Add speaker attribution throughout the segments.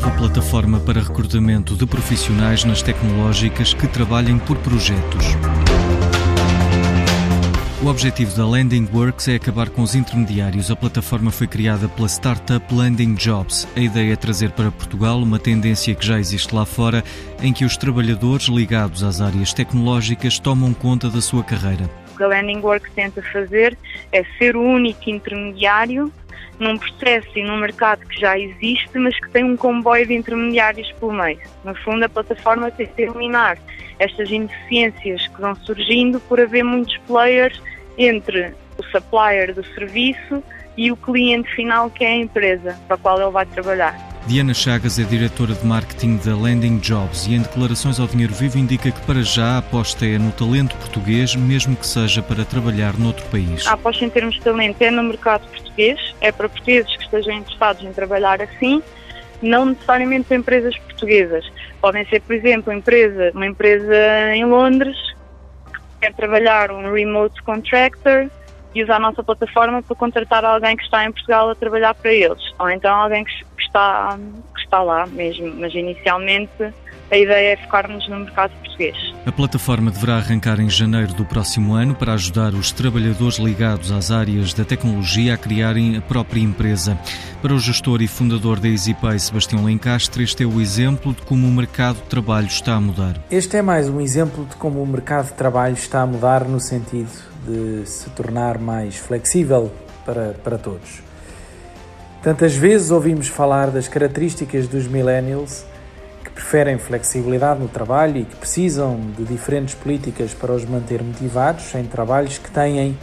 Speaker 1: nova plataforma para recrutamento de profissionais nas tecnológicas que trabalhem por projetos. O objetivo da Landing Works é acabar com os intermediários. A plataforma foi criada pela startup Landing Jobs. A ideia é trazer para Portugal uma tendência que já existe lá fora, em que os trabalhadores ligados às áreas tecnológicas tomam conta da sua carreira.
Speaker 2: O que a Landing Works tenta fazer é ser o único intermediário num processo e num mercado que já existe, mas que tem um comboio de intermediários pelo meio. No fundo, a plataforma tenta eliminar estas ineficiências que vão surgindo por haver muitos players entre o supplier do serviço e o cliente final, que é a empresa para a qual ele vai trabalhar.
Speaker 1: Diana Chagas é diretora de marketing da Landing Jobs e em declarações ao Dinheiro Vivo indica que para já a aposta é no talento português, mesmo que seja para trabalhar noutro país.
Speaker 2: A aposta em termos de talento é no mercado português, é para portugueses que estejam interessados em trabalhar assim, não necessariamente para empresas portuguesas. Podem ser, por exemplo, empresa, uma empresa em Londres que quer trabalhar um remote contractor e usar a nossa plataforma para contratar alguém que está em Portugal a trabalhar para eles. Ou então alguém que está, que está lá mesmo. Mas inicialmente a ideia é focar-nos no mercado português.
Speaker 1: A plataforma deverá arrancar em janeiro do próximo ano para ajudar os trabalhadores ligados às áreas da tecnologia a criarem a própria empresa. Para o gestor e fundador da EasyPay, Sebastião Lencastre, este é o exemplo de como o mercado de trabalho está a mudar.
Speaker 3: Este é mais um exemplo de como o mercado de trabalho está a mudar no sentido de se tornar mais flexível para, para todos. Tantas vezes ouvimos falar das características dos millennials que preferem flexibilidade no trabalho e que precisam de diferentes políticas para os manter motivados em trabalhos que têm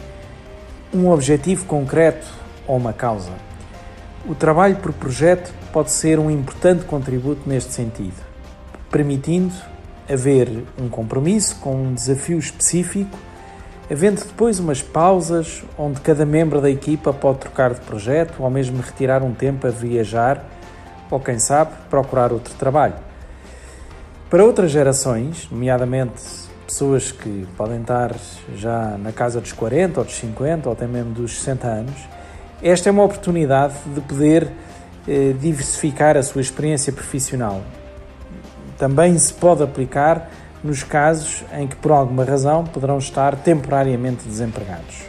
Speaker 3: um objetivo concreto ou uma causa. O trabalho por projeto pode ser um importante contributo neste sentido, permitindo haver um compromisso com um desafio específico havendo depois umas pausas onde cada membro da equipa pode trocar de projeto ou mesmo retirar um tempo a viajar ou, quem sabe, procurar outro trabalho. Para outras gerações, nomeadamente pessoas que podem estar já na casa dos 40 ou dos 50 ou até mesmo dos 60 anos, esta é uma oportunidade de poder eh, diversificar a sua experiência profissional. Também se pode aplicar nos casos em que, por alguma razão, poderão estar temporariamente desempregados.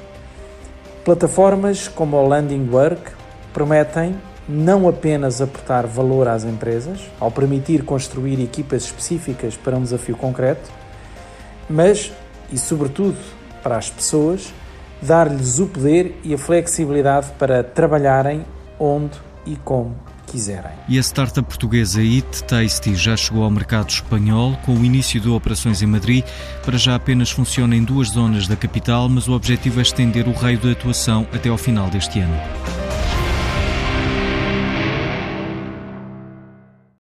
Speaker 3: Plataformas como o Landing Work prometem não apenas aportar valor às empresas, ao permitir construir equipas específicas para um desafio concreto, mas, e sobretudo para as pessoas, dar-lhes o poder e a flexibilidade para trabalharem onde e como quiserem.
Speaker 1: E a startup portuguesa It Tasty já chegou ao mercado espanhol com o início de operações em Madrid. Para já apenas funciona em duas zonas da capital, mas o objetivo é estender o raio de atuação até ao final deste ano.